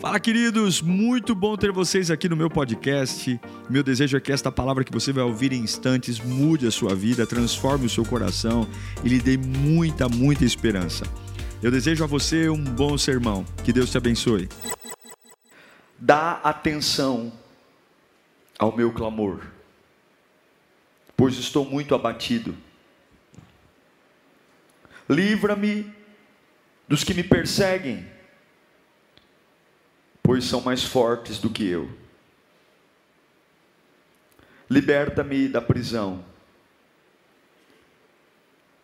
Fala, queridos! Muito bom ter vocês aqui no meu podcast. Meu desejo é que esta palavra que você vai ouvir em instantes mude a sua vida, transforme o seu coração e lhe dê muita, muita esperança. Eu desejo a você um bom sermão. Que Deus te abençoe. Dá atenção ao meu clamor, pois estou muito abatido. Livra-me dos que me perseguem pois são mais fortes do que eu. Liberta-me da prisão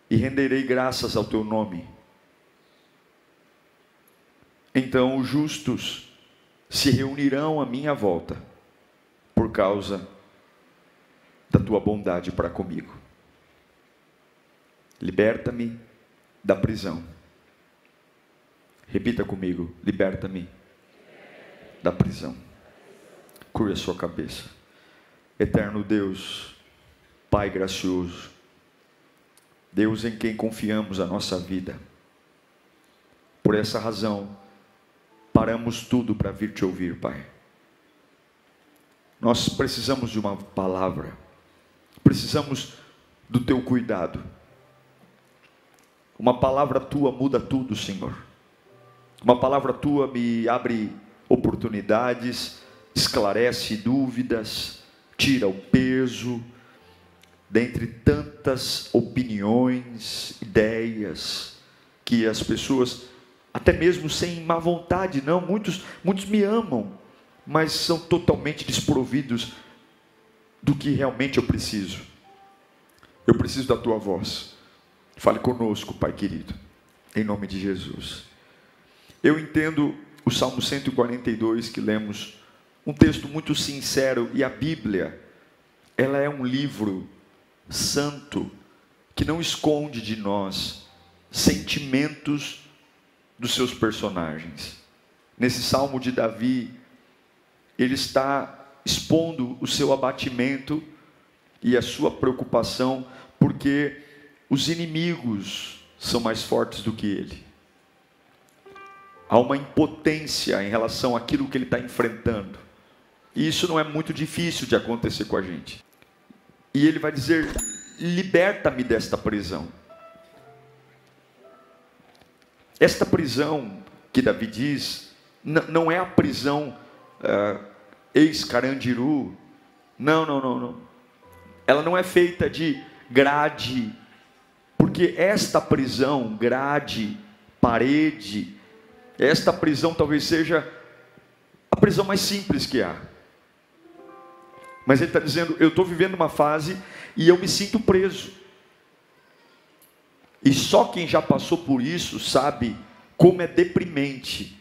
e renderei graças ao teu nome. Então os justos se reunirão à minha volta por causa da tua bondade para comigo. Liberta-me da prisão. Repita comigo: liberta-me da prisão. Cure a sua cabeça. Eterno Deus, Pai gracioso, Deus em quem confiamos a nossa vida. Por essa razão, paramos tudo para vir te ouvir, Pai. Nós precisamos de uma palavra, precisamos do teu cuidado. Uma palavra tua muda tudo, Senhor. Uma palavra tua me abre oportunidades, esclarece dúvidas, tira o peso, dentre tantas opiniões, ideias que as pessoas, até mesmo sem má vontade, não, muitos, muitos me amam, mas são totalmente desprovidos do que realmente eu preciso. Eu preciso da tua voz. Fale conosco, Pai querido, em nome de Jesus. Eu entendo o Salmo 142 que lemos, um texto muito sincero, e a Bíblia, ela é um livro santo que não esconde de nós sentimentos dos seus personagens. Nesse salmo de Davi, ele está expondo o seu abatimento e a sua preocupação, porque os inimigos são mais fortes do que ele há uma impotência em relação àquilo que ele está enfrentando. E isso não é muito difícil de acontecer com a gente. E ele vai dizer: liberta-me desta prisão. Esta prisão que Davi diz, não é a prisão uh, ex-carandiru. Não, não, não, não. Ela não é feita de grade, porque esta prisão, grade, parede, esta prisão talvez seja a prisão mais simples que há. Mas ele está dizendo: eu estou vivendo uma fase e eu me sinto preso. E só quem já passou por isso sabe como é deprimente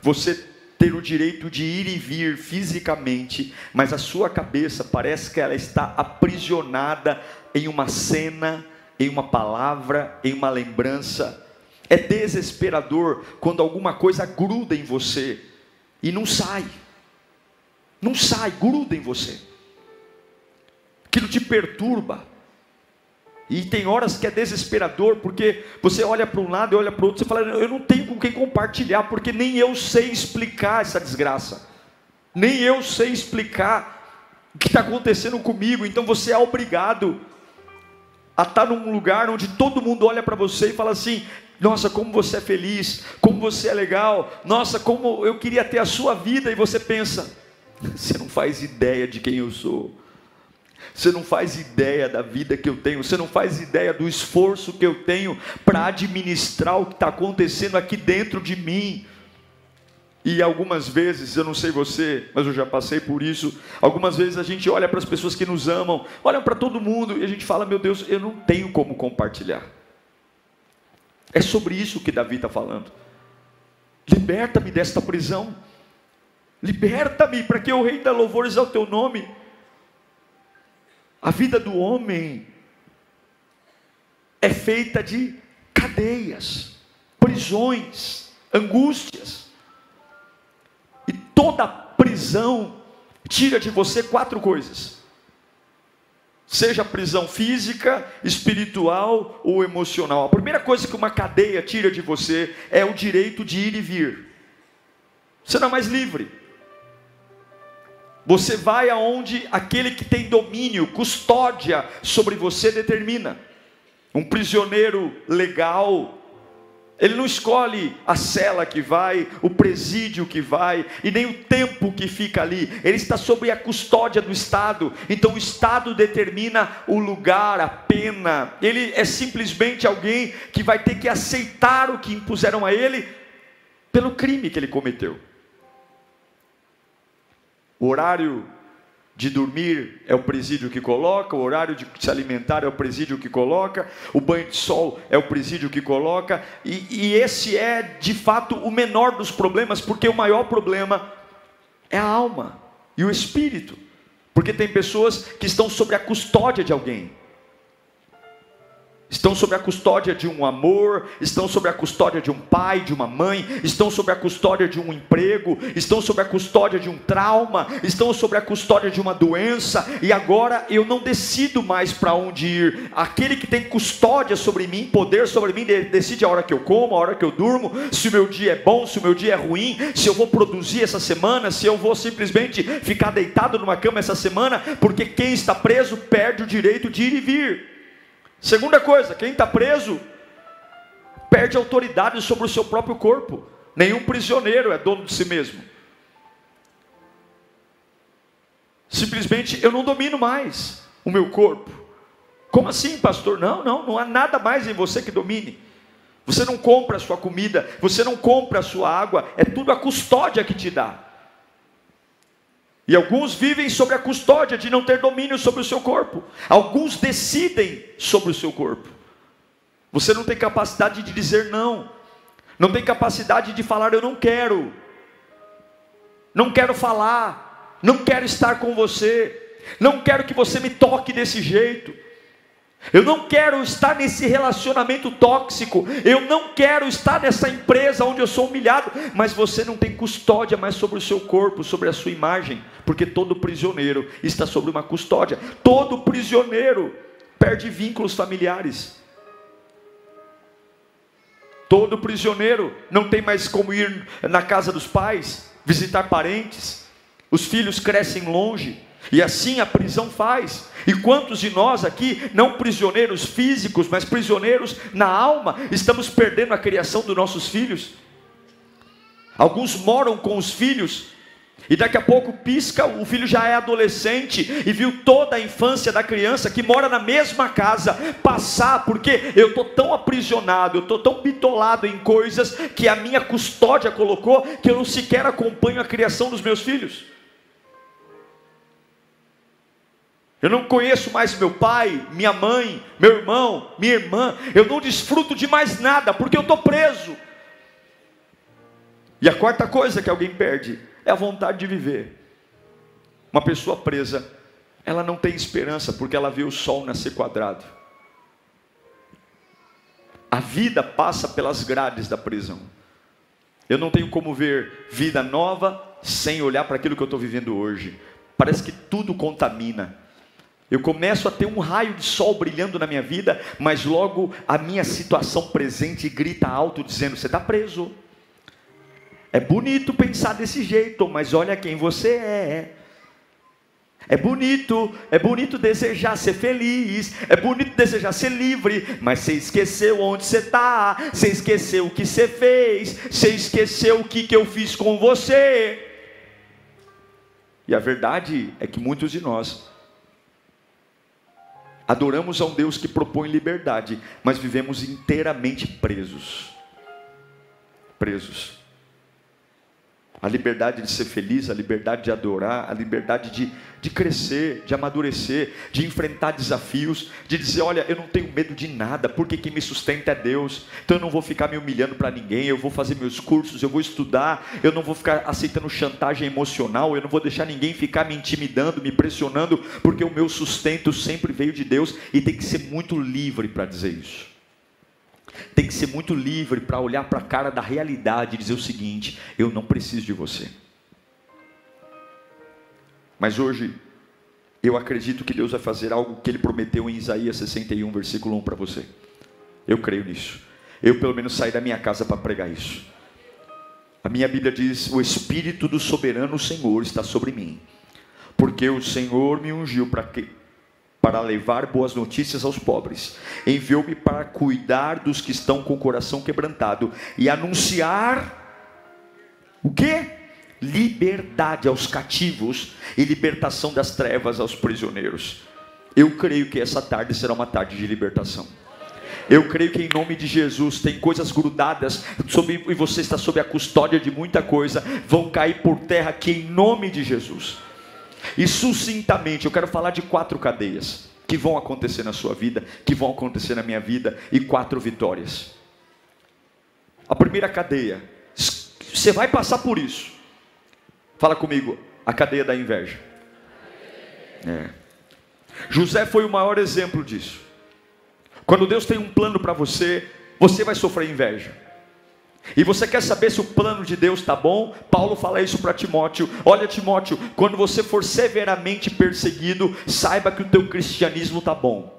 você ter o direito de ir e vir fisicamente, mas a sua cabeça parece que ela está aprisionada em uma cena, em uma palavra, em uma lembrança é desesperador quando alguma coisa gruda em você e não sai. Não sai, gruda em você. Aquilo te perturba. E tem horas que é desesperador, porque você olha para um lado e olha para o outro, você fala, eu não tenho com quem compartilhar, porque nem eu sei explicar essa desgraça. Nem eu sei explicar o que está acontecendo comigo. Então você é obrigado a estar num lugar onde todo mundo olha para você e fala assim: nossa, como você é feliz, como você é legal, nossa, como eu queria ter a sua vida, e você pensa, você não faz ideia de quem eu sou, você não faz ideia da vida que eu tenho, você não faz ideia do esforço que eu tenho para administrar o que está acontecendo aqui dentro de mim. E algumas vezes, eu não sei você, mas eu já passei por isso. Algumas vezes a gente olha para as pessoas que nos amam, olha para todo mundo e a gente fala: Meu Deus, eu não tenho como compartilhar. É sobre isso que Davi está falando. Liberta-me desta prisão. Liberta-me para que o rei da louvores ao teu nome. A vida do homem é feita de cadeias, prisões, angústias. E toda prisão tira de você quatro coisas seja prisão física, espiritual ou emocional. A primeira coisa que uma cadeia tira de você é o direito de ir e vir. Você não é mais livre. Você vai aonde aquele que tem domínio, custódia sobre você determina. Um prisioneiro legal, ele não escolhe a cela que vai, o presídio que vai, e nem o tempo que fica ali. Ele está sob a custódia do Estado. Então o Estado determina o lugar, a pena. Ele é simplesmente alguém que vai ter que aceitar o que impuseram a ele pelo crime que ele cometeu. O horário de dormir é o presídio que coloca, o horário de se alimentar é o presídio que coloca, o banho de sol é o presídio que coloca, e, e esse é de fato o menor dos problemas, porque o maior problema é a alma e o espírito, porque tem pessoas que estão sob a custódia de alguém estão sob a custódia de um amor, estão sob a custódia de um pai, de uma mãe, estão sob a custódia de um emprego, estão sob a custódia de um trauma, estão sob a custódia de uma doença, e agora eu não decido mais para onde ir. Aquele que tem custódia sobre mim, poder sobre mim, decide a hora que eu como, a hora que eu durmo, se o meu dia é bom, se o meu dia é ruim, se eu vou produzir essa semana, se eu vou simplesmente ficar deitado numa cama essa semana, porque quem está preso perde o direito de ir e vir. Segunda coisa, quem está preso perde autoridade sobre o seu próprio corpo. Nenhum prisioneiro é dono de si mesmo. Simplesmente eu não domino mais o meu corpo. Como assim, pastor? Não, não, não há nada mais em você que domine. Você não compra a sua comida, você não compra a sua água, é tudo a custódia que te dá. E alguns vivem sob a custódia de não ter domínio sobre o seu corpo. Alguns decidem sobre o seu corpo. Você não tem capacidade de dizer não. Não tem capacidade de falar eu não quero. Não quero falar. Não quero estar com você. Não quero que você me toque desse jeito. Eu não quero estar nesse relacionamento tóxico. Eu não quero estar nessa empresa onde eu sou humilhado. Mas você não tem custódia mais sobre o seu corpo, sobre a sua imagem, porque todo prisioneiro está sobre uma custódia. Todo prisioneiro perde vínculos familiares. Todo prisioneiro não tem mais como ir na casa dos pais, visitar parentes. Os filhos crescem longe. E assim a prisão faz. E quantos de nós aqui, não prisioneiros físicos, mas prisioneiros na alma, estamos perdendo a criação dos nossos filhos? Alguns moram com os filhos, e daqui a pouco pisca, o filho já é adolescente e viu toda a infância da criança que mora na mesma casa passar, porque eu estou tão aprisionado, eu estou tão bitolado em coisas que a minha custódia colocou, que eu não sequer acompanho a criação dos meus filhos. Eu não conheço mais meu pai, minha mãe, meu irmão, minha irmã. Eu não desfruto de mais nada porque eu estou preso. E a quarta coisa que alguém perde é a vontade de viver. Uma pessoa presa, ela não tem esperança porque ela vê o sol nascer quadrado. A vida passa pelas grades da prisão. Eu não tenho como ver vida nova sem olhar para aquilo que eu estou vivendo hoje. Parece que tudo contamina. Eu começo a ter um raio de sol brilhando na minha vida, mas logo a minha situação presente grita alto, dizendo: Você está preso. É bonito pensar desse jeito, mas olha quem você é. É bonito, é bonito desejar ser feliz, é bonito desejar ser livre, mas você esqueceu onde você está, você esqueceu o que você fez, você esqueceu o que, que eu fiz com você. E a verdade é que muitos de nós Adoramos a um Deus que propõe liberdade, mas vivemos inteiramente presos. Presos. A liberdade de ser feliz, a liberdade de adorar, a liberdade de, de crescer, de amadurecer, de enfrentar desafios, de dizer: olha, eu não tenho medo de nada, porque quem me sustenta é Deus, então eu não vou ficar me humilhando para ninguém, eu vou fazer meus cursos, eu vou estudar, eu não vou ficar aceitando chantagem emocional, eu não vou deixar ninguém ficar me intimidando, me pressionando, porque o meu sustento sempre veio de Deus e tem que ser muito livre para dizer isso tem que ser muito livre para olhar para a cara da realidade e dizer o seguinte: eu não preciso de você. Mas hoje, eu acredito que Deus vai fazer algo que Ele prometeu em Isaías 61, versículo 1 para você. Eu creio nisso. Eu, pelo menos, saí da minha casa para pregar isso. A minha Bíblia diz: O Espírito do soberano Senhor está sobre mim, porque o Senhor me ungiu para que para levar boas notícias aos pobres. Enviou-me para cuidar dos que estão com o coração quebrantado e anunciar o que? Liberdade aos cativos e libertação das trevas aos prisioneiros. Eu creio que essa tarde será uma tarde de libertação. Eu creio que em nome de Jesus tem coisas grudadas sobre, e você está sob a custódia de muita coisa, vão cair por terra aqui em nome de Jesus. E sucintamente, eu quero falar de quatro cadeias que vão acontecer na sua vida, que vão acontecer na minha vida, e quatro vitórias. A primeira cadeia, você vai passar por isso. Fala comigo, a cadeia da inveja. É. José foi o maior exemplo disso. Quando Deus tem um plano para você, você vai sofrer inveja. E você quer saber se o plano de Deus está bom? Paulo fala isso para Timóteo. Olha, Timóteo, quando você for severamente perseguido, saiba que o teu cristianismo está bom.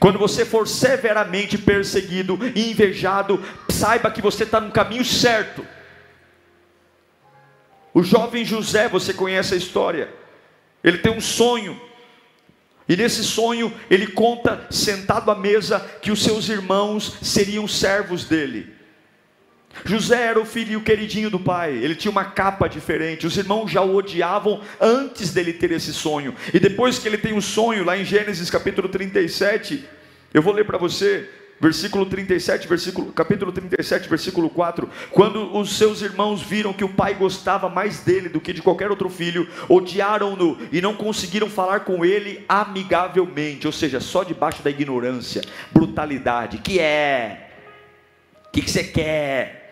Quando você for severamente perseguido e invejado, saiba que você está no caminho certo. O jovem José, você conhece a história. Ele tem um sonho. E nesse sonho ele conta, sentado à mesa, que os seus irmãos seriam servos dele. José era o filho queridinho do pai, ele tinha uma capa diferente, os irmãos já o odiavam antes dele ter esse sonho, e depois que ele tem o um sonho, lá em Gênesis capítulo 37, eu vou ler para você, versículo 37, versículo, capítulo 37, versículo 4, quando os seus irmãos viram que o pai gostava mais dele do que de qualquer outro filho, odiaram-no e não conseguiram falar com ele amigavelmente, ou seja, só debaixo da ignorância, brutalidade, que é, o que, você quer?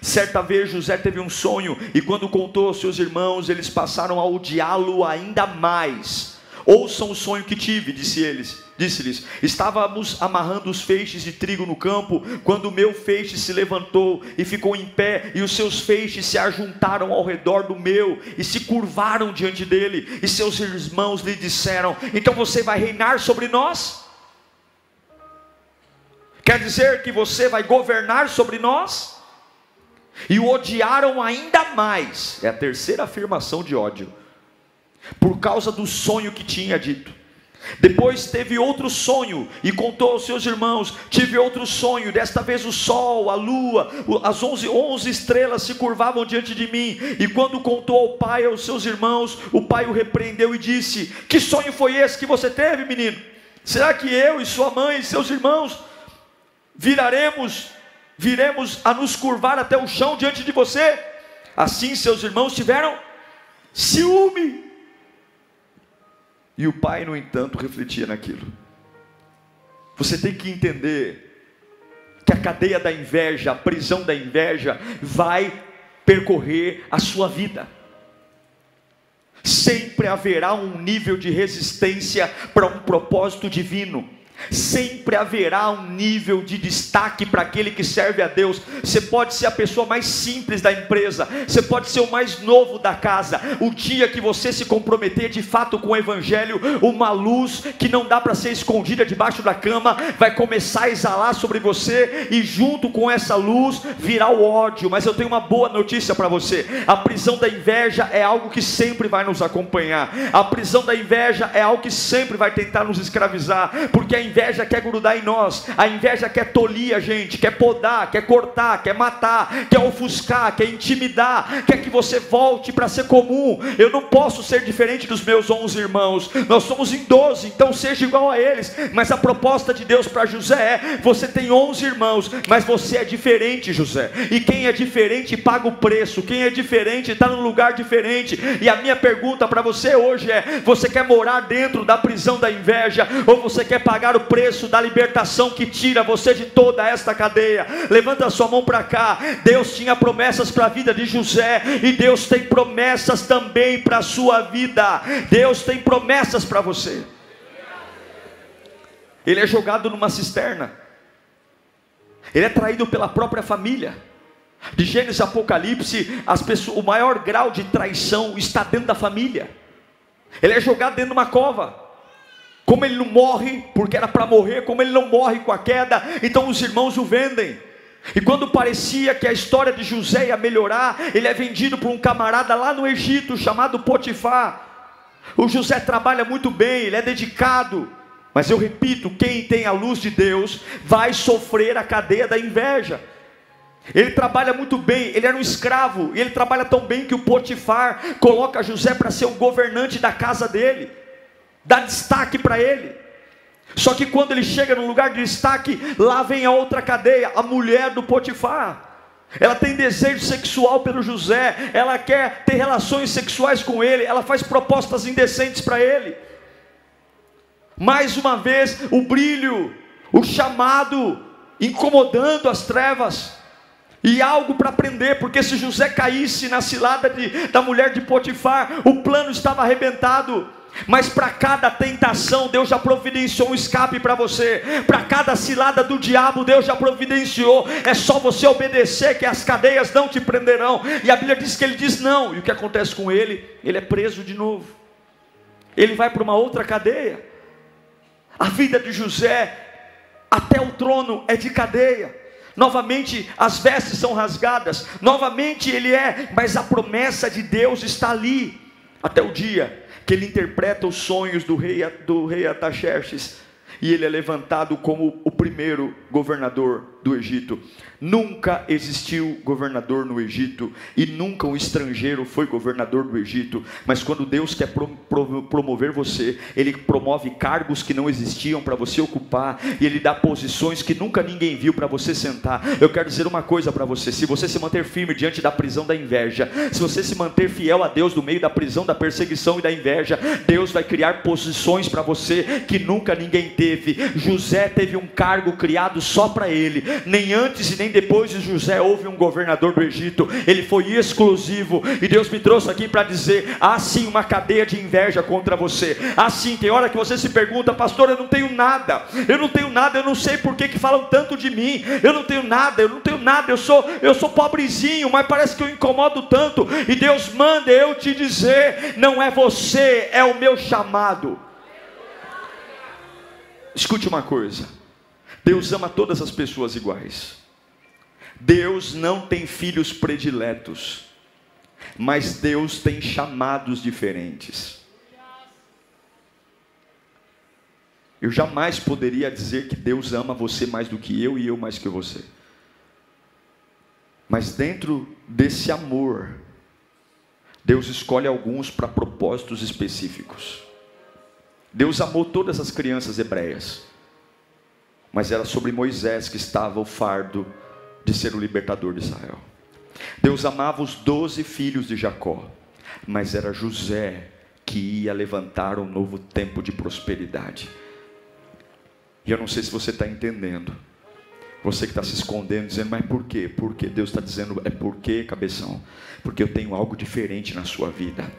Certa vez José teve um sonho e quando contou aos seus irmãos, eles passaram a odiá-lo ainda mais. Ouçam o sonho que tive, disse eles. Disse-lhes: Estávamos amarrando os feixes de trigo no campo, quando o meu feixe se levantou e ficou em pé, e os seus feixes se ajuntaram ao redor do meu e se curvaram diante dele. E seus irmãos lhe disseram: Então você vai reinar sobre nós? Quer dizer que você vai governar sobre nós? E o odiaram ainda mais. É a terceira afirmação de ódio, por causa do sonho que tinha dito. Depois teve outro sonho e contou aos seus irmãos: Tive outro sonho, desta vez o sol, a lua, as onze, onze estrelas se curvavam diante de mim. E quando contou ao pai e aos seus irmãos, o pai o repreendeu e disse: Que sonho foi esse que você teve, menino? Será que eu e sua mãe e seus irmãos viraremos viremos a nos curvar até o chão diante de você. Assim seus irmãos tiveram ciúme. E o pai, no entanto, refletia naquilo. Você tem que entender que a cadeia da inveja, a prisão da inveja, vai percorrer a sua vida. Sempre haverá um nível de resistência para um propósito divino. Sempre haverá um nível de destaque para aquele que serve a Deus. Você pode ser a pessoa mais simples da empresa, você pode ser o mais novo da casa. O dia que você se comprometer de fato com o Evangelho, uma luz que não dá para ser escondida debaixo da cama vai começar a exalar sobre você, e junto com essa luz virá o ódio. Mas eu tenho uma boa notícia para você: a prisão da inveja é algo que sempre vai nos acompanhar, a prisão da inveja é algo que sempre vai tentar nos escravizar, porque a inveja quer grudar em nós, a inveja quer tolir a gente, quer podar, quer cortar, quer matar, quer ofuscar, quer intimidar, quer que você volte para ser comum. Eu não posso ser diferente dos meus onze irmãos, nós somos em doze, então seja igual a eles. Mas a proposta de Deus para José é: você tem onze irmãos, mas você é diferente, José. E quem é diferente paga o preço, quem é diferente está num lugar diferente. E a minha pergunta para você hoje é: você quer morar dentro da prisão da inveja ou você quer pagar o o preço da libertação que tira você de toda esta cadeia. Levanta a sua mão para cá. Deus tinha promessas para a vida de José e Deus tem promessas também para a sua vida. Deus tem promessas para você. Ele é jogado numa cisterna. Ele é traído pela própria família. De Gênesis Apocalipse, as pessoas, o maior grau de traição está dentro da família. Ele é jogado dentro de uma cova como ele não morre, porque era para morrer, como ele não morre com a queda, então os irmãos o vendem. E quando parecia que a história de José ia melhorar, ele é vendido por um camarada lá no Egito chamado Potifar. O José trabalha muito bem, ele é dedicado. Mas eu repito: quem tem a luz de Deus vai sofrer a cadeia da inveja. Ele trabalha muito bem, ele era um escravo, e ele trabalha tão bem que o Potifar coloca José para ser o governante da casa dele, dá destaque para ele. Só que quando ele chega no lugar de destaque, lá vem a outra cadeia, a mulher do Potifar. Ela tem desejo sexual pelo José, ela quer ter relações sexuais com ele, ela faz propostas indecentes para ele. Mais uma vez, o brilho, o chamado, incomodando as trevas. E algo para aprender, porque se José caísse na cilada de, da mulher de Potifar, o plano estava arrebentado. Mas para cada tentação, Deus já providenciou um escape para você. Para cada cilada do diabo, Deus já providenciou. É só você obedecer que as cadeias não te prenderão. E a Bíblia diz que ele diz não. E o que acontece com ele? Ele é preso de novo. Ele vai para uma outra cadeia. A vida de José até o trono é de cadeia novamente as vestes são rasgadas, novamente ele é, mas a promessa de Deus está ali, até o dia que ele interpreta os sonhos do rei, do rei Ataxerxes, e ele é levantado como o primeiro governador do Egito. Nunca existiu governador no Egito e nunca um estrangeiro foi governador do Egito. Mas quando Deus quer pro, pro, promover você, Ele promove cargos que não existiam para você ocupar e Ele dá posições que nunca ninguém viu para você sentar. Eu quero dizer uma coisa para você: se você se manter firme diante da prisão da inveja, se você se manter fiel a Deus no meio da prisão, da perseguição e da inveja, Deus vai criar posições para você que nunca ninguém teve. José teve um cargo criado só para ele, nem antes e nem depois de José houve um governador do Egito, ele foi exclusivo, e Deus me trouxe aqui para dizer: há sim uma cadeia de inveja contra você. Há sim, tem hora que você se pergunta, pastor, eu não tenho nada, eu não tenho nada, eu não sei por que, que falam tanto de mim, eu não tenho nada, eu não tenho nada, eu sou, eu sou pobrezinho, mas parece que eu incomodo tanto, e Deus manda eu te dizer: não é você, é o meu chamado. Escute uma coisa. Deus ama todas as pessoas iguais. Deus não tem filhos prediletos, mas Deus tem chamados diferentes. Eu jamais poderia dizer que Deus ama você mais do que eu e eu mais que você. Mas dentro desse amor, Deus escolhe alguns para propósitos específicos. Deus amou todas as crianças hebreias, mas era sobre Moisés que estava o fardo de ser o libertador de Israel. Deus amava os doze filhos de Jacó, mas era José que ia levantar um novo tempo de prosperidade. E eu não sei se você está entendendo. Você que está se escondendo, dizendo, mas por quê? Porque Deus está dizendo, é porque, cabeção? Porque eu tenho algo diferente na sua vida.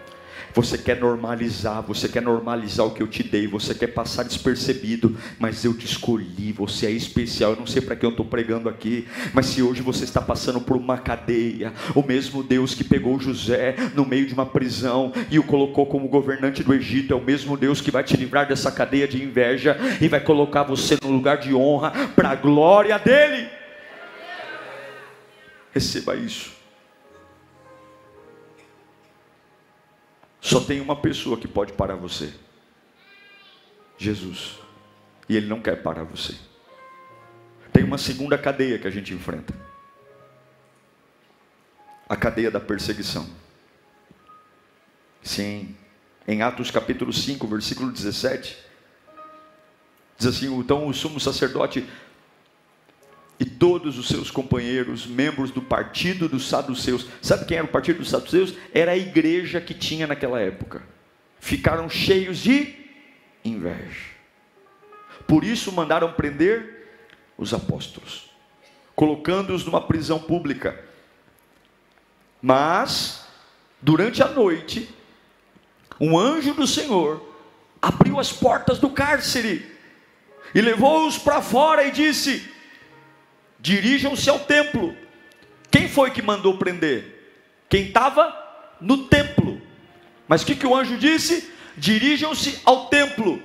Você quer normalizar, você quer normalizar o que eu te dei, você quer passar despercebido, mas eu te escolhi, você é especial. Eu não sei para que eu estou pregando aqui, mas se hoje você está passando por uma cadeia, o mesmo Deus que pegou José no meio de uma prisão e o colocou como governante do Egito, é o mesmo Deus que vai te livrar dessa cadeia de inveja e vai colocar você no lugar de honra para a glória dele. Receba isso. Só tem uma pessoa que pode parar você: Jesus. E Ele não quer parar você. Tem uma segunda cadeia que a gente enfrenta a cadeia da perseguição. Sim, em Atos capítulo 5, versículo 17, diz assim: então o sumo sacerdote e todos os seus companheiros, membros do partido dos saduceus. Sabe quem era o partido dos saduceus? Era a igreja que tinha naquela época. Ficaram cheios de inveja. Por isso mandaram prender os apóstolos, colocando-os numa prisão pública. Mas, durante a noite, um anjo do Senhor abriu as portas do cárcere e levou-os para fora e disse: dirijam-se ao templo. Quem foi que mandou prender? Quem estava no templo. Mas o que, que o anjo disse? Dirijam-se ao templo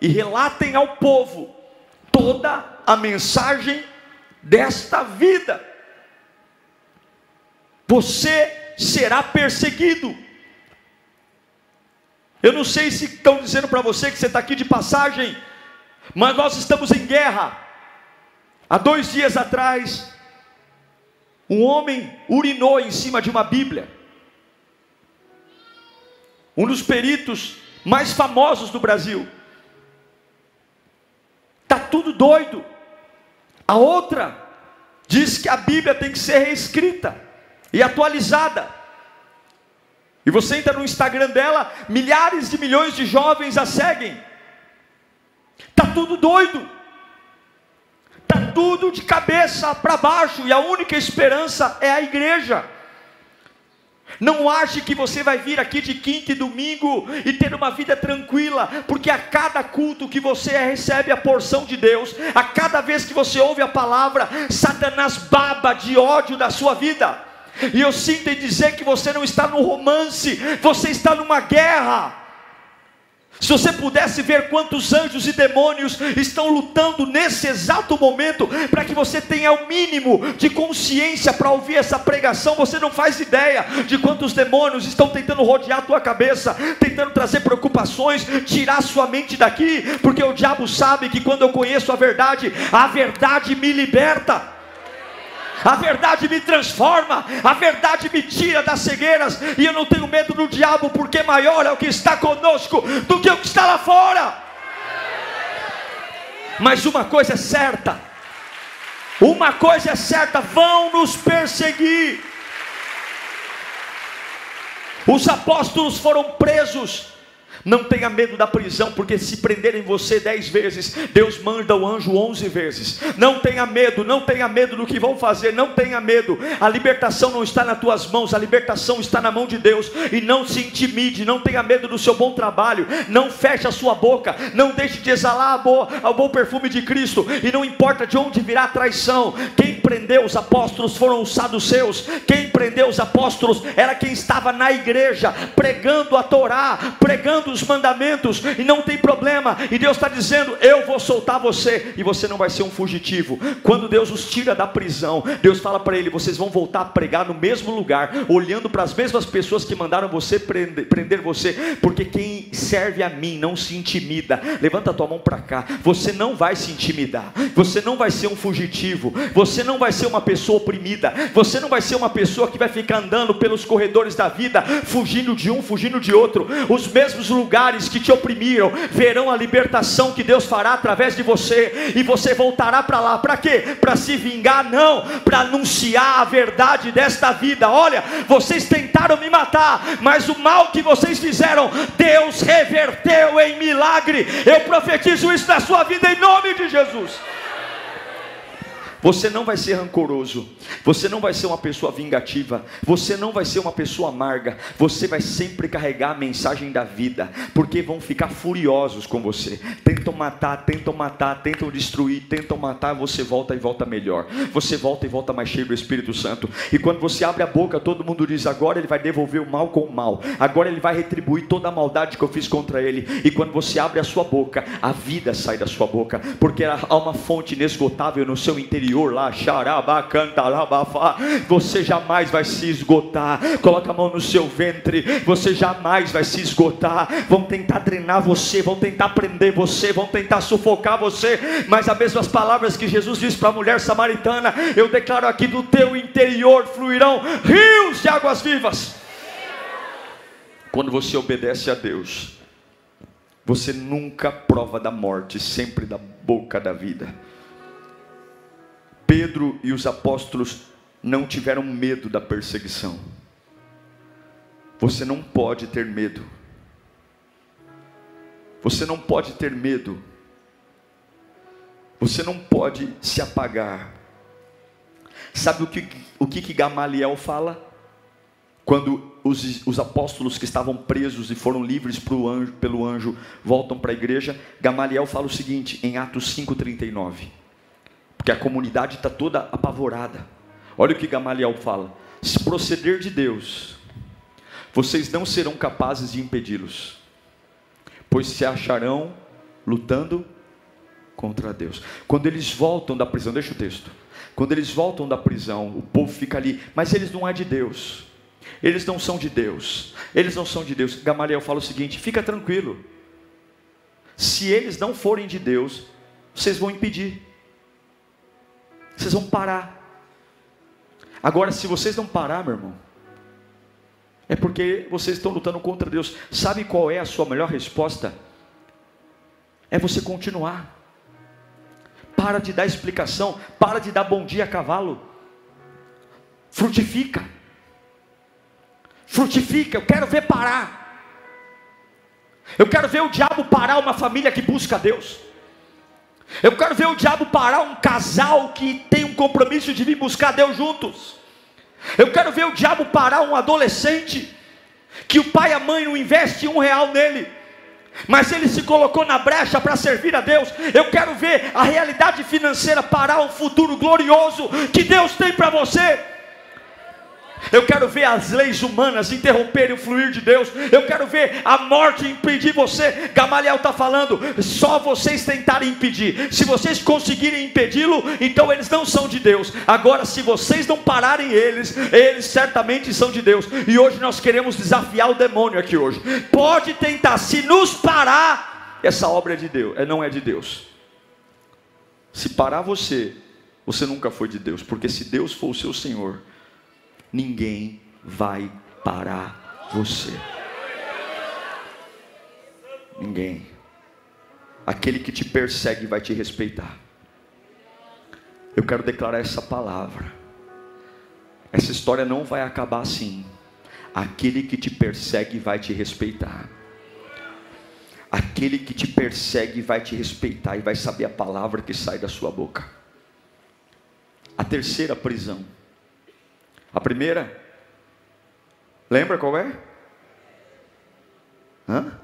e relatem ao povo toda a mensagem desta vida. Você será perseguido. Eu não sei se estão dizendo para você que você está aqui de passagem, mas nós estamos em guerra. Há dois dias atrás, um homem urinou em cima de uma Bíblia. Um dos peritos mais famosos do Brasil. Está tudo doido. A outra diz que a Bíblia tem que ser reescrita e atualizada. E você entra no Instagram dela, milhares de milhões de jovens a seguem. Está tudo doido. Está tudo de cabeça para baixo, e a única esperança é a igreja. Não ache que você vai vir aqui de quinta e domingo e ter uma vida tranquila, porque a cada culto que você recebe a porção de Deus, a cada vez que você ouve a palavra, Satanás baba de ódio da sua vida. E eu sinto em dizer que você não está no romance, você está numa guerra. Se você pudesse ver quantos anjos e demônios estão lutando nesse exato momento, para que você tenha o mínimo de consciência para ouvir essa pregação, você não faz ideia de quantos demônios estão tentando rodear a tua cabeça, tentando trazer preocupações, tirar sua mente daqui, porque o diabo sabe que quando eu conheço a verdade, a verdade me liberta a verdade me transforma, a verdade me tira das cegueiras, e eu não tenho medo do diabo, porque maior é o que está conosco do que o que está lá fora. Mas uma coisa é certa, uma coisa é certa: vão nos perseguir. Os apóstolos foram presos não tenha medo da prisão, porque se prenderem você dez vezes, Deus manda o anjo onze vezes. Não tenha medo, não tenha medo do que vão fazer, não tenha medo. A libertação não está nas tuas mãos, a libertação está na mão de Deus. E não se intimide, não tenha medo do seu bom trabalho, não feche a sua boca, não deixe de exalar o bom perfume de Cristo. E não importa de onde virá a traição, quem prendeu os apóstolos foram os saduceus, quem prendeu os apóstolos era quem estava na igreja, pregando a Torá, pregando os mandamentos, e não tem problema, e Deus está dizendo: Eu vou soltar você, e você não vai ser um fugitivo. Quando Deus os tira da prisão, Deus fala para ele: Vocês vão voltar a pregar no mesmo lugar, olhando para as mesmas pessoas que mandaram você prender, prender você, porque quem serve a mim não se intimida. Levanta a tua mão para cá, você não vai se intimidar, você não vai ser um fugitivo, você não vai ser uma pessoa oprimida, você não vai ser uma pessoa que vai ficar andando pelos corredores da vida, fugindo de um, fugindo de outro. Os mesmos lugares que te oprimiram verão a libertação que Deus fará através de você, e você voltará para lá, para quê? Para se vingar? Não, para anunciar a verdade desta vida. Olha, vocês tentaram me matar, mas o mal que vocês fizeram, Deus reverteu em milagre. Eu profetizo isso na sua vida em nome de Jesus. Você não vai ser rancoroso, você não vai ser uma pessoa vingativa, você não vai ser uma pessoa amarga, você vai sempre carregar a mensagem da vida, porque vão ficar furiosos com você. Tentam matar, tentam matar, tentam destruir, tentam matar, você volta e volta melhor. Você volta e volta mais cheio do Espírito Santo. E quando você abre a boca, todo mundo diz: agora ele vai devolver o mal com o mal, agora ele vai retribuir toda a maldade que eu fiz contra ele. E quando você abre a sua boca, a vida sai da sua boca, porque há uma fonte inesgotável no seu interior você jamais vai se esgotar. Coloca a mão no seu ventre, você jamais vai se esgotar. Vão tentar drenar você, vão tentar prender você, vão tentar sufocar você, mas as mesmas palavras que Jesus disse para a mulher samaritana, eu declaro aqui do teu interior fluirão rios de águas vivas. Quando você obedece a Deus, você nunca prova da morte, sempre da boca da vida. Pedro e os apóstolos não tiveram medo da perseguição. Você não pode ter medo. Você não pode ter medo. Você não pode se apagar. Sabe o que, o que, que Gamaliel fala? Quando os, os apóstolos que estavam presos e foram livres anjo, pelo anjo voltam para a igreja, Gamaliel fala o seguinte em Atos 5,39 porque a comunidade está toda apavorada. Olha o que Gamaliel fala: se proceder de Deus, vocês não serão capazes de impedi-los, pois se acharão lutando contra Deus. Quando eles voltam da prisão, deixa o texto. Quando eles voltam da prisão, o povo fica ali, mas eles não é de Deus. Eles não são de Deus. Eles não são de Deus. Gamaliel fala o seguinte: fica tranquilo. Se eles não forem de Deus, vocês vão impedir. Vocês vão parar. Agora, se vocês não parar, meu irmão, é porque vocês estão lutando contra Deus. Sabe qual é a sua melhor resposta? É você continuar. Para de dar explicação, para de dar bom dia a cavalo. Frutifica. Frutifica, eu quero ver parar. Eu quero ver o diabo parar uma família que busca Deus. Eu quero ver o diabo parar um casal que tem um compromisso de vir buscar Deus juntos. Eu quero ver o diabo parar um adolescente que o pai e a mãe não investem um real nele, mas ele se colocou na brecha para servir a Deus. Eu quero ver a realidade financeira parar um futuro glorioso que Deus tem para você. Eu quero ver as leis humanas interromperem o fluir de Deus. Eu quero ver a morte impedir você. Gamaliel está falando, só vocês tentarem impedir. Se vocês conseguirem impedi-lo, então eles não são de Deus. Agora, se vocês não pararem eles, eles certamente são de Deus. E hoje nós queremos desafiar o demônio aqui hoje. Pode tentar, se nos parar, essa obra é de Deus, é, não é de Deus. Se parar você, você nunca foi de Deus, porque se Deus for o seu Senhor, ninguém vai parar você. Ninguém. Aquele que te persegue vai te respeitar. Eu quero declarar essa palavra. Essa história não vai acabar assim. Aquele que te persegue vai te respeitar. Aquele que te persegue vai te respeitar e vai saber a palavra que sai da sua boca. A terceira prisão a primeira, lembra qual é? Hã?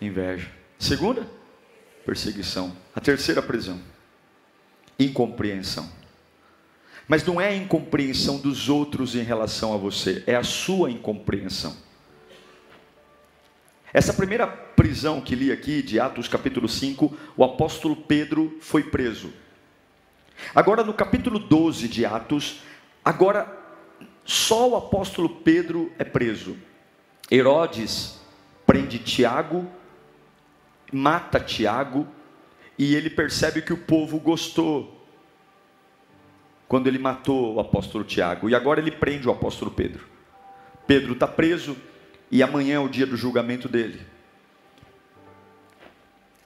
Inveja. Segunda, perseguição. A terceira, prisão. Incompreensão. Mas não é a incompreensão dos outros em relação a você, é a sua incompreensão. Essa primeira prisão que li aqui, de Atos capítulo 5, o apóstolo Pedro foi preso. Agora, no capítulo 12 de Atos, Agora, só o apóstolo Pedro é preso. Herodes prende Tiago, mata Tiago, e ele percebe que o povo gostou quando ele matou o apóstolo Tiago. E agora ele prende o apóstolo Pedro. Pedro está preso e amanhã é o dia do julgamento dele.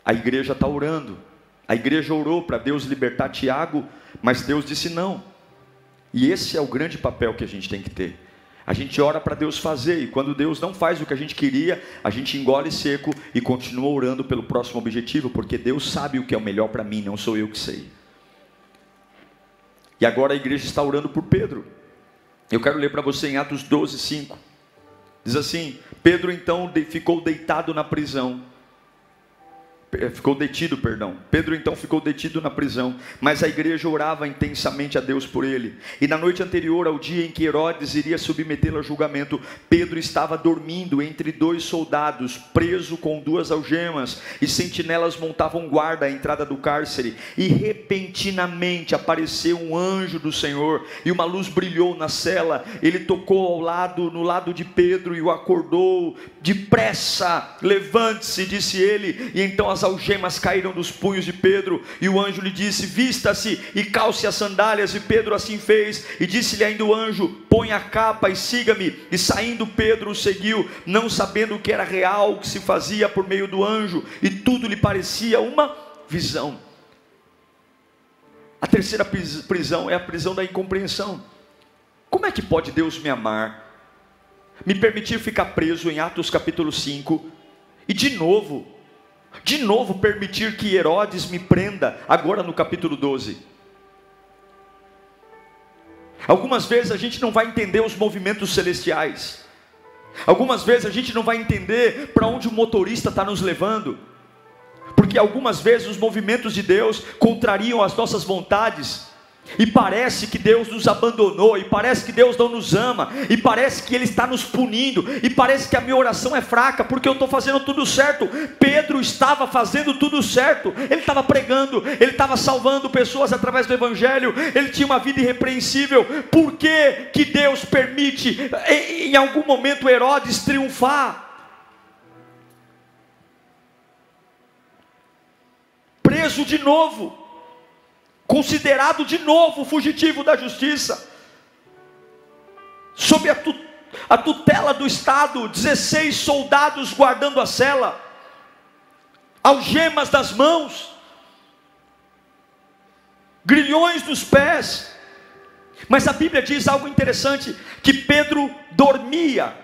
A igreja está orando. A igreja orou para Deus libertar Tiago, mas Deus disse não. E esse é o grande papel que a gente tem que ter. A gente ora para Deus fazer, e quando Deus não faz o que a gente queria, a gente engole seco e continua orando pelo próximo objetivo, porque Deus sabe o que é o melhor para mim, não sou eu que sei. E agora a igreja está orando por Pedro. Eu quero ler para você em Atos 12, 5. Diz assim: Pedro então ficou deitado na prisão ficou detido, perdão. Pedro então ficou detido na prisão, mas a igreja orava intensamente a Deus por ele. E na noite anterior ao dia em que Herodes iria submetê-lo a julgamento, Pedro estava dormindo entre dois soldados, preso com duas algemas, e sentinelas montavam guarda à entrada do cárcere. E repentinamente apareceu um anjo do Senhor, e uma luz brilhou na cela. Ele tocou ao lado, no lado de Pedro, e o acordou. Depressa, levante-se, disse ele, e então as algemas caíram dos punhos de Pedro, e o anjo lhe disse: Vista-se e calce as sandálias, e Pedro assim fez, e disse-lhe ainda o anjo: Põe a capa e siga-me. E saindo Pedro o seguiu, não sabendo o que era real, o que se fazia por meio do anjo, e tudo lhe parecia uma visão. A terceira prisão é a prisão da incompreensão. Como é que pode Deus me amar? Me permitir ficar preso em Atos capítulo 5 e de novo de novo permitir que Herodes me prenda, agora no capítulo 12. Algumas vezes a gente não vai entender os movimentos celestiais, algumas vezes a gente não vai entender para onde o motorista está nos levando, porque algumas vezes os movimentos de Deus contrariam as nossas vontades, e parece que Deus nos abandonou, e parece que Deus não nos ama, e parece que Ele está nos punindo, e parece que a minha oração é fraca, porque eu estou fazendo tudo certo. Pedro estava fazendo tudo certo, ele estava pregando, ele estava salvando pessoas através do Evangelho, ele tinha uma vida irrepreensível. Por que, que Deus permite, em algum momento, Herodes triunfar? Preso de novo considerado de novo fugitivo da justiça, sob a, tu, a tutela do Estado, 16 soldados guardando a cela, algemas das mãos, grilhões nos pés. Mas a Bíblia diz algo interessante: que Pedro dormia.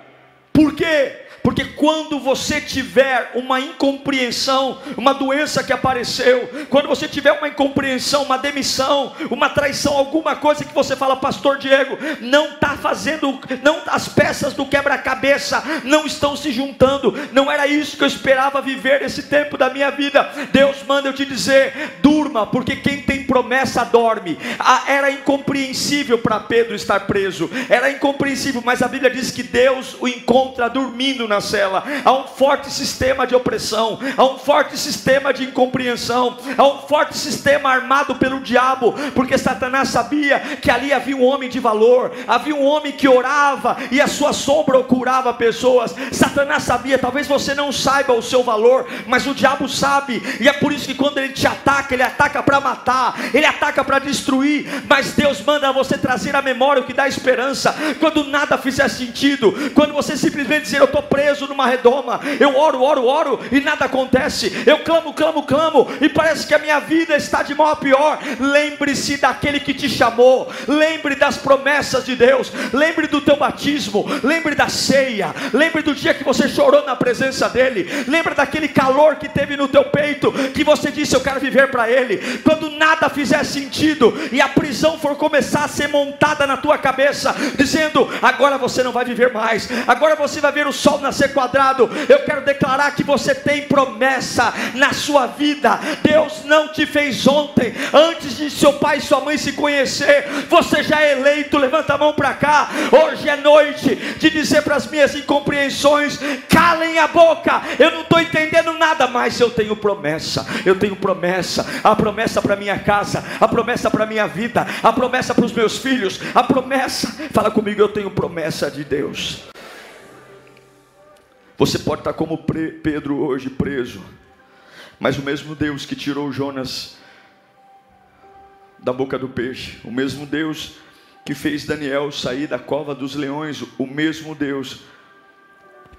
Por quê? Porque quando você tiver uma incompreensão, uma doença que apareceu, quando você tiver uma incompreensão, uma demissão, uma traição, alguma coisa que você fala, Pastor Diego, não está fazendo, não as peças do quebra-cabeça não estão se juntando. Não era isso que eu esperava viver esse tempo da minha vida. Deus manda eu te dizer, durma, porque quem tem promessa dorme. Ah, era incompreensível para Pedro estar preso. Era incompreensível, mas a Bíblia diz que Deus o encontra dormindo na cela, há um forte sistema de opressão, há um forte sistema de incompreensão, há um forte sistema armado pelo diabo, porque Satanás sabia que ali havia um homem de valor, havia um homem que orava e a sua sombra curava pessoas. Satanás sabia, talvez você não saiba o seu valor, mas o diabo sabe, e é por isso que quando ele te ataca, ele ataca para matar, ele ataca para destruir, mas Deus manda você trazer a memória o que dá esperança, quando nada fizer sentido, quando você simplesmente dizer eu estou preso numa redoma. Eu oro, oro, oro e nada acontece. Eu clamo, clamo, clamo e parece que a minha vida está de mal a pior. Lembre-se daquele que te chamou. Lembre das promessas de Deus. Lembre do teu batismo. Lembre da ceia. Lembre do dia que você chorou na presença dele. Lembre daquele calor que teve no teu peito que você disse eu quero viver para ele. Quando nada fizer sentido e a prisão for começar a ser montada na tua cabeça, dizendo agora você não vai viver mais. Agora você vai ver o sol na nascer quadrado, eu quero declarar que você tem promessa na sua vida. Deus não te fez ontem, antes de seu pai e sua mãe se conhecer, você já é eleito. Levanta a mão para cá. Hoje é noite de dizer para as minhas incompreensões: calem a boca. Eu não estou entendendo nada, mas eu tenho promessa. Eu tenho promessa. A promessa para minha casa, a promessa para minha vida, a promessa para os meus filhos, a promessa. Fala comigo, eu tenho promessa de Deus. Você pode estar como Pedro hoje preso, mas o mesmo Deus que tirou Jonas da boca do peixe, o mesmo Deus que fez Daniel sair da cova dos leões, o mesmo Deus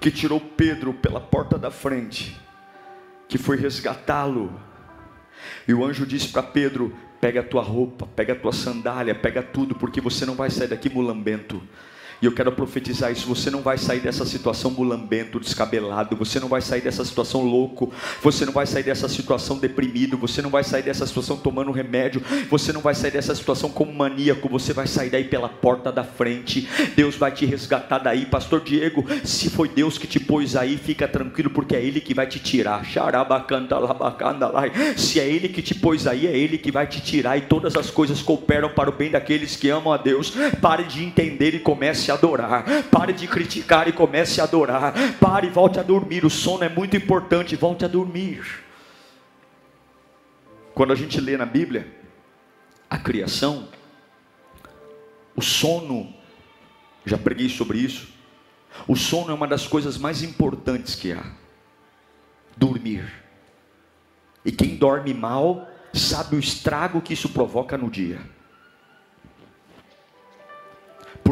que tirou Pedro pela porta da frente, que foi resgatá-lo. E o anjo disse para Pedro: pega a tua roupa, pega a tua sandália, pega tudo, porque você não vai sair daqui mulambento. E eu quero profetizar isso. Você não vai sair dessa situação mulambento, descabelado. Você não vai sair dessa situação louco. Você não vai sair dessa situação deprimido. Você não vai sair dessa situação tomando remédio. Você não vai sair dessa situação como maníaco. Você vai sair daí pela porta da frente. Deus vai te resgatar daí. Pastor Diego, se foi Deus que te pôs aí, fica tranquilo, porque é Ele que vai te tirar. Se é Ele que te pôs aí, é Ele que vai te tirar. E todas as coisas cooperam para o bem daqueles que amam a Deus. Pare de entender e comece a adorar. Pare de criticar e comece a adorar. Pare e volte a dormir. O sono é muito importante. Volte a dormir. Quando a gente lê na Bíblia a criação, o sono, já preguei sobre isso. O sono é uma das coisas mais importantes que há. Dormir. E quem dorme mal sabe o estrago que isso provoca no dia.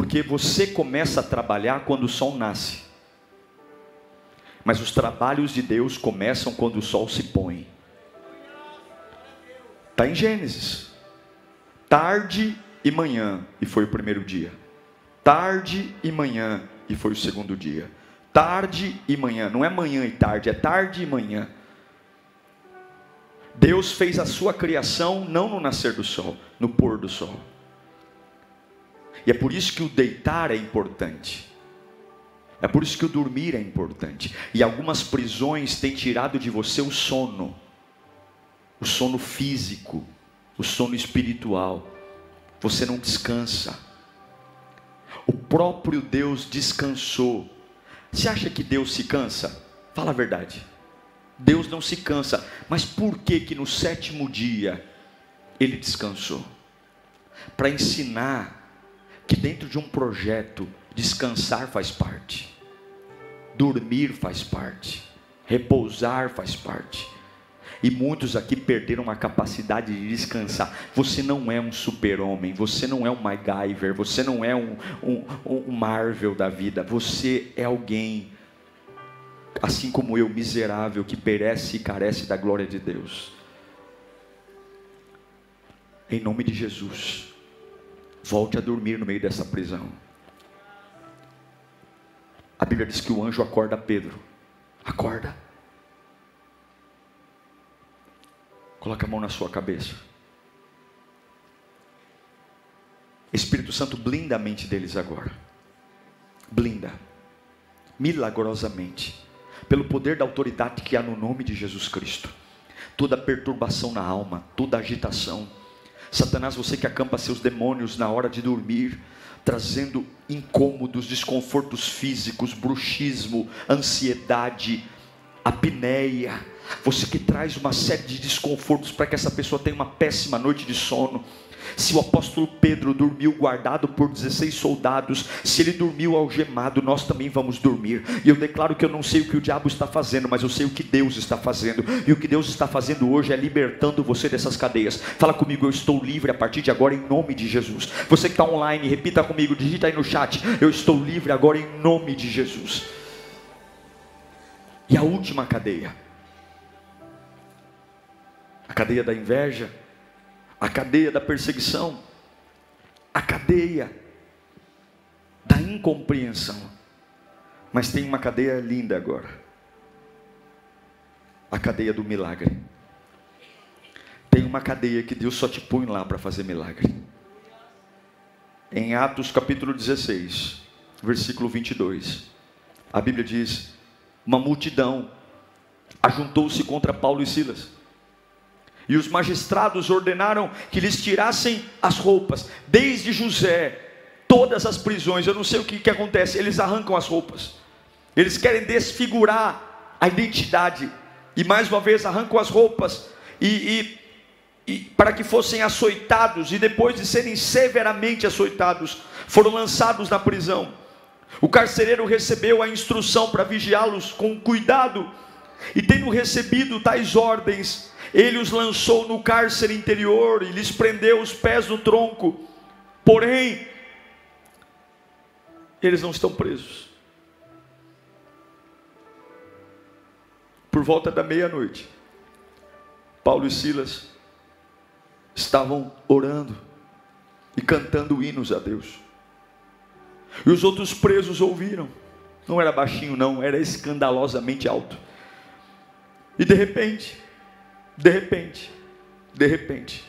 Porque você começa a trabalhar quando o sol nasce. Mas os trabalhos de Deus começam quando o sol se põe. Está em Gênesis. Tarde e manhã, e foi o primeiro dia. Tarde e manhã, e foi o segundo dia. Tarde e manhã, não é manhã e tarde, é tarde e manhã. Deus fez a sua criação não no nascer do sol, no pôr do sol. E é por isso que o deitar é importante. É por isso que o dormir é importante. E algumas prisões têm tirado de você o sono, o sono físico, o sono espiritual. você não descansa. O próprio Deus descansou. Você acha que Deus se cansa? Fala a verdade. Deus não se cansa, mas por que que no sétimo dia ele descansou? Para ensinar que dentro de um projeto descansar faz parte. Dormir faz parte. Repousar faz parte. E muitos aqui perderam a capacidade de descansar. Você não é um super-homem, você não é um MacGyver, você não é um, um, um Marvel da vida. Você é alguém, assim como eu, miserável, que perece e carece da glória de Deus. Em nome de Jesus, volte a dormir no meio dessa prisão. A Bíblia diz que o anjo acorda Pedro. Acorda. Coloca a mão na sua cabeça. Espírito Santo blinda a mente deles agora. Blinda. Milagrosamente. Pelo poder da autoridade que há no nome de Jesus Cristo. Toda perturbação na alma, toda agitação. Satanás, você que acampa seus demônios na hora de dormir, trazendo incômodos, desconfortos físicos, bruxismo, ansiedade, apneia. Você que traz uma série de desconfortos para que essa pessoa tenha uma péssima noite de sono. Se o apóstolo Pedro dormiu guardado por 16 soldados, se ele dormiu algemado, nós também vamos dormir. E eu declaro que eu não sei o que o diabo está fazendo, mas eu sei o que Deus está fazendo. E o que Deus está fazendo hoje é libertando você dessas cadeias. Fala comigo, eu estou livre a partir de agora em nome de Jesus. Você que está online, repita comigo, digita aí no chat, eu estou livre agora em nome de Jesus. E a última cadeia, a cadeia da inveja a cadeia da perseguição, a cadeia da incompreensão. Mas tem uma cadeia linda agora a cadeia do milagre. Tem uma cadeia que Deus só te põe lá para fazer milagre. Em Atos capítulo 16, versículo 22, a Bíblia diz: Uma multidão ajuntou-se contra Paulo e Silas e os magistrados ordenaram que lhes tirassem as roupas, desde José, todas as prisões. Eu não sei o que, que acontece, eles arrancam as roupas, eles querem desfigurar a identidade, e mais uma vez arrancam as roupas, e, e, e para que fossem açoitados, e depois de serem severamente açoitados, foram lançados na prisão. O carcereiro recebeu a instrução para vigiá-los com cuidado, e tendo recebido tais ordens, ele os lançou no cárcere interior e lhes prendeu os pés no tronco. Porém, eles não estão presos. Por volta da meia-noite, Paulo e Silas estavam orando e cantando hinos a Deus. E os outros presos ouviram. Não era baixinho, não, era escandalosamente alto. E de repente, de repente, de repente,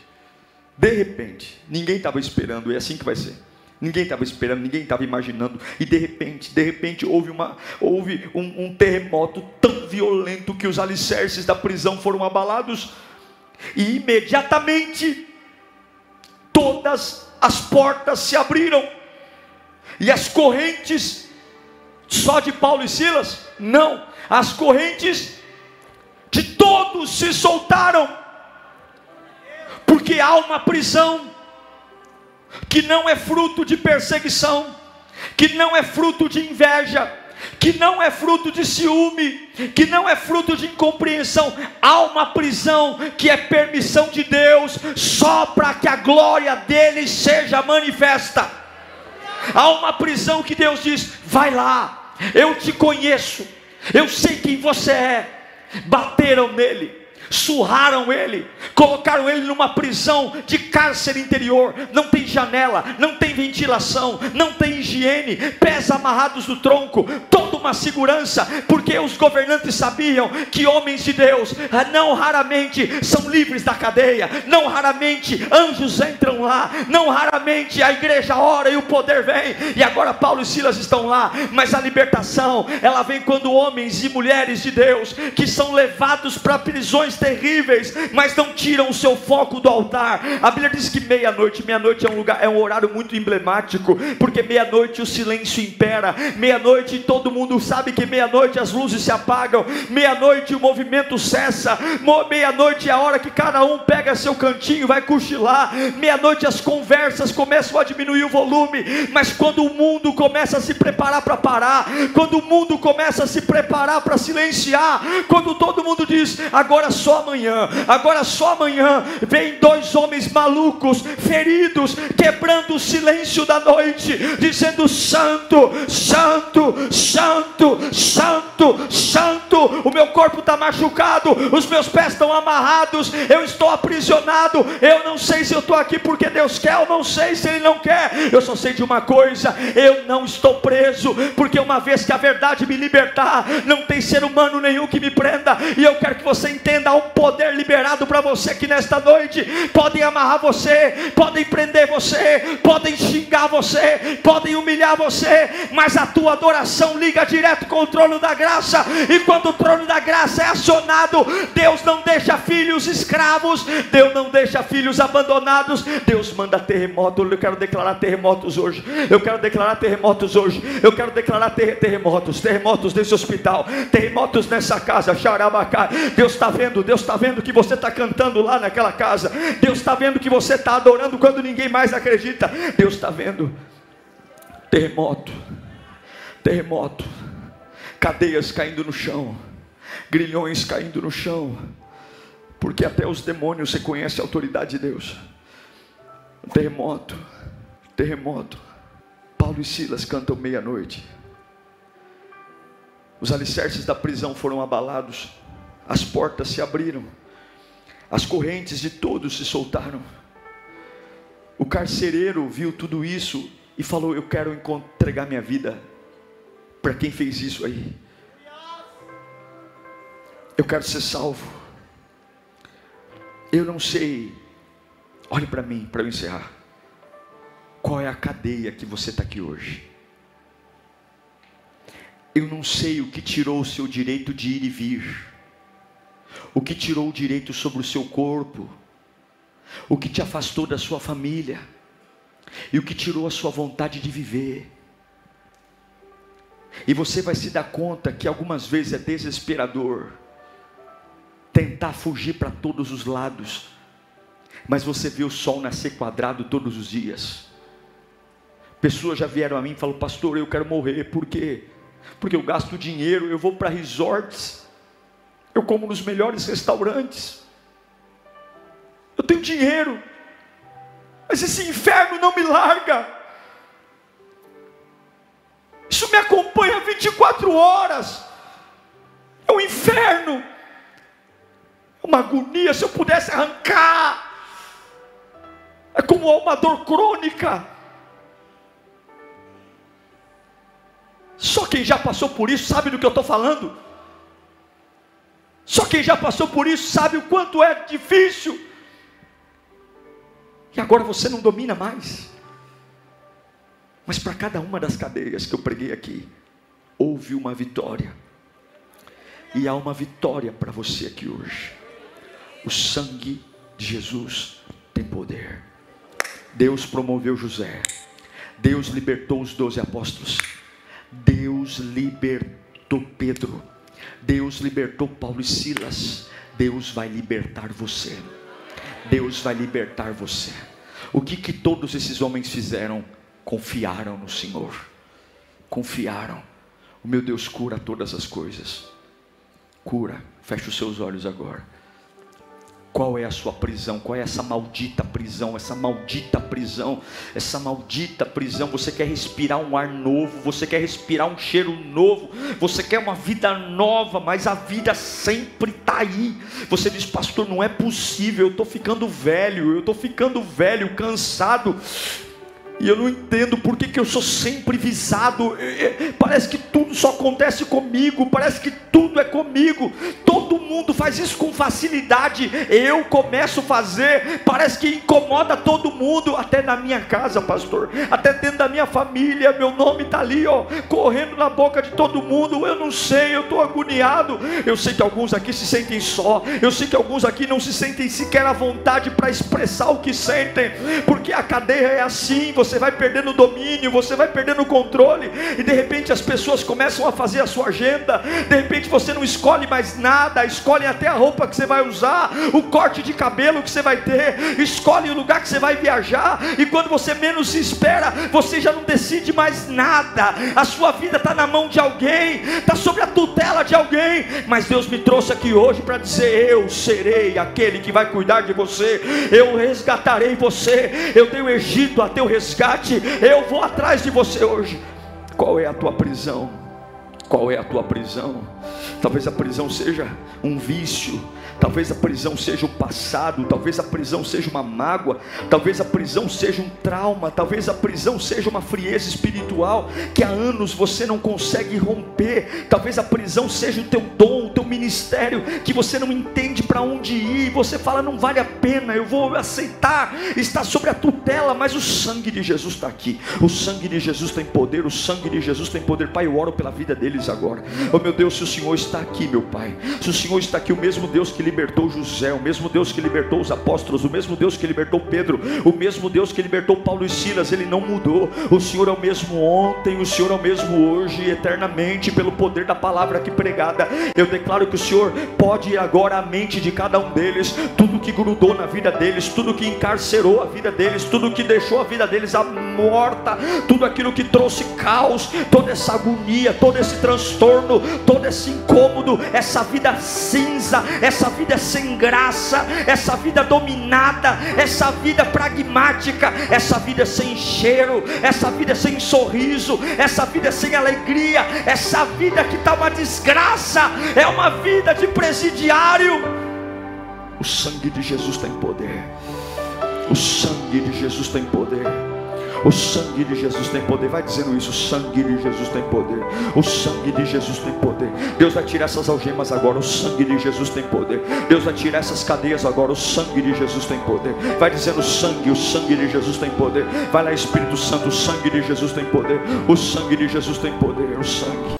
de repente, ninguém estava esperando, é assim que vai ser. Ninguém estava esperando, ninguém estava imaginando, e de repente, de repente houve, uma, houve um, um terremoto tão violento que os alicerces da prisão foram abalados, e imediatamente todas as portas se abriram, e as correntes, só de Paulo e Silas? Não, as correntes de todos se soltaram, porque há uma prisão que não é fruto de perseguição, que não é fruto de inveja, que não é fruto de ciúme, que não é fruto de incompreensão, há uma prisão que é permissão de Deus, só para que a glória dele seja manifesta. Há uma prisão que Deus diz: vai lá, eu te conheço, eu sei quem você é, bateram nele, surraram ele, colocaram ele numa prisão de cárcere interior, não tem janela, não tem ventilação, não tem higiene, pés amarrados no tronco, todo uma segurança, porque os governantes sabiam que homens de Deus ah, não raramente são livres da cadeia, não raramente anjos entram lá, não raramente a igreja ora e o poder vem. E agora Paulo e Silas estão lá, mas a libertação, ela vem quando homens e mulheres de Deus que são levados para prisões terríveis, mas não tiram o seu foco do altar. A Bíblia diz que meia-noite, meia-noite é um lugar, é um horário muito emblemático, porque meia-noite o silêncio impera, meia-noite todo mundo sabe que meia-noite as luzes se apagam, meia-noite o movimento cessa, meia-noite é a hora que cada um pega seu cantinho, vai cochilar, meia-noite as conversas começam a diminuir o volume, mas quando o mundo começa a se preparar para parar, quando o mundo começa a se preparar para silenciar, quando todo mundo diz agora só amanhã, agora só amanhã, vem dois homens malucos, feridos, quebrando o silêncio da noite, dizendo: Santo, Santo, Santo, Santo, Santo, o meu corpo está machucado, os meus pés estão amarrados, eu estou aprisionado, eu não sei se eu estou aqui porque Deus quer, eu não sei se Ele não quer, eu só sei de uma coisa: eu não estou preso, porque uma vez que a verdade me libertar, não tem ser humano nenhum que me prenda, e eu quero que você entenda: um poder liberado para você aqui nesta noite. Podem amarrar você, podem prender você, podem xingar você, podem humilhar você, mas a tua adoração liga direto com o trono da graça, e quando o trono da graça é acionado, Deus não deixa filhos escravos, Deus não deixa filhos abandonados, Deus manda terremoto. Eu quero declarar terremotos hoje, eu quero declarar terremotos hoje, eu quero declarar ter terremotos, terremotos nesse hospital, terremotos nessa casa, Xarabacá. Deus está vendo, Deus está vendo que você está cantando lá naquela casa, Deus está vendo que você está adorando quando ninguém mais acredita, Deus está vendo. Terremoto, terremoto, cadeias caindo no chão, grilhões caindo no chão, porque até os demônios reconhecem a autoridade de Deus. Terremoto, terremoto. Paulo e Silas cantam meia-noite. Os alicerces da prisão foram abalados, as portas se abriram, as correntes de todos se soltaram. O carcereiro viu tudo isso e falou: Eu quero entregar minha vida para quem fez isso aí. Eu quero ser salvo. Eu não sei, olhe para mim, para eu encerrar. Qual é a cadeia que você está aqui hoje? Eu não sei o que tirou o seu direito de ir e vir, o que tirou o direito sobre o seu corpo, o que te afastou da sua família, e o que tirou a sua vontade de viver. E você vai se dar conta que algumas vezes é desesperador tentar fugir para todos os lados, mas você vê o sol nascer quadrado todos os dias. Pessoas já vieram a mim e falaram, pastor, eu quero morrer, por quê? Porque eu gasto dinheiro, eu vou para resorts, eu como nos melhores restaurantes, eu tenho dinheiro, mas esse inferno não me larga. Isso me acompanha 24 horas. É um inferno. É uma agonia. Se eu pudesse arrancar, é como uma dor crônica. Só quem já passou por isso sabe do que eu estou falando. Só quem já passou por isso sabe o quanto é difícil. E agora você não domina mais. Mas para cada uma das cadeias que eu preguei aqui, houve uma vitória. E há uma vitória para você aqui hoje. O sangue de Jesus tem poder. Deus promoveu José. Deus libertou os doze apóstolos. Deus libertou Pedro, Deus libertou Paulo e Silas, Deus vai libertar você. Deus vai libertar você. O que que todos esses homens fizeram? Confiaram no Senhor. Confiaram. O meu Deus cura todas as coisas. Cura. Feche os seus olhos agora. Qual é a sua prisão? Qual é essa maldita prisão? Essa maldita prisão, essa maldita prisão. Você quer respirar um ar novo, você quer respirar um cheiro novo, você quer uma vida nova, mas a vida sempre está aí. Você diz, pastor, não é possível, eu estou ficando velho, eu estou ficando velho, cansado. E eu não entendo por que, que eu sou sempre visado. Parece que tudo só acontece comigo. Parece que tudo é comigo. Todo mundo faz isso com facilidade. Eu começo a fazer. Parece que incomoda todo mundo. Até na minha casa, pastor. Até dentro da minha família. Meu nome está ali, ó. Correndo na boca de todo mundo. Eu não sei. Eu estou agoniado. Eu sei que alguns aqui se sentem só. Eu sei que alguns aqui não se sentem sequer à vontade para expressar o que sentem. Porque a cadeia é assim. Você você vai perdendo o domínio, você vai perdendo o controle, e de repente as pessoas começam a fazer a sua agenda, de repente você não escolhe mais nada, escolhe até a roupa que você vai usar, o corte de cabelo que você vai ter, escolhe o lugar que você vai viajar, e quando você menos se espera, você já não decide mais nada, a sua vida está na mão de alguém, está sob a tutela de alguém, mas Deus me trouxe aqui hoje para dizer: Eu serei aquele que vai cuidar de você, eu resgatarei você, eu dei o Egito a teu resgate resgate. Eu vou atrás de você hoje. Qual é a tua prisão? Qual é a tua prisão? Talvez a prisão seja um vício Talvez a prisão seja o passado, talvez a prisão seja uma mágoa, talvez a prisão seja um trauma, talvez a prisão seja uma frieza espiritual que há anos você não consegue romper. Talvez a prisão seja o teu dom, o teu ministério que você não entende para onde ir. Você fala não vale a pena, eu vou aceitar. Está sobre a tutela, mas o sangue de Jesus está aqui. O sangue de Jesus tem poder, o sangue de Jesus tem poder. Pai, eu oro pela vida deles agora. Oh meu Deus, se o Senhor está aqui, meu Pai, se o Senhor está aqui, o mesmo Deus que libertou José, o mesmo Deus que libertou os apóstolos, o mesmo Deus que libertou Pedro, o mesmo Deus que libertou Paulo e Silas, ele não mudou. O Senhor é o mesmo ontem, o Senhor é o mesmo hoje, eternamente, pelo poder da palavra aqui pregada. Eu declaro que o Senhor pode agora à mente de cada um deles, tudo que grudou na vida deles, tudo que encarcerou a vida deles, tudo que deixou a vida deles morta, tudo aquilo que trouxe caos, toda essa agonia, todo esse transtorno, todo esse incômodo, essa vida cinza, essa vida vida sem graça, essa vida dominada, essa vida pragmática, essa vida sem cheiro, essa vida sem sorriso, essa vida sem alegria, essa vida que está uma desgraça, é uma vida de presidiário. O sangue de Jesus tem poder. O sangue de Jesus tem poder. O sangue de Jesus tem poder. Vai dizendo isso. O sangue de Jesus tem poder. O sangue de Jesus tem poder. Deus vai tirar essas algemas agora. O sangue de Jesus tem poder. Deus vai tirar essas cadeias agora. O sangue de Jesus tem poder. Vai dizendo o sangue. O sangue de Jesus tem poder. Vai lá, Espírito Santo. O sangue de Jesus tem poder. O sangue de Jesus tem poder. O sangue.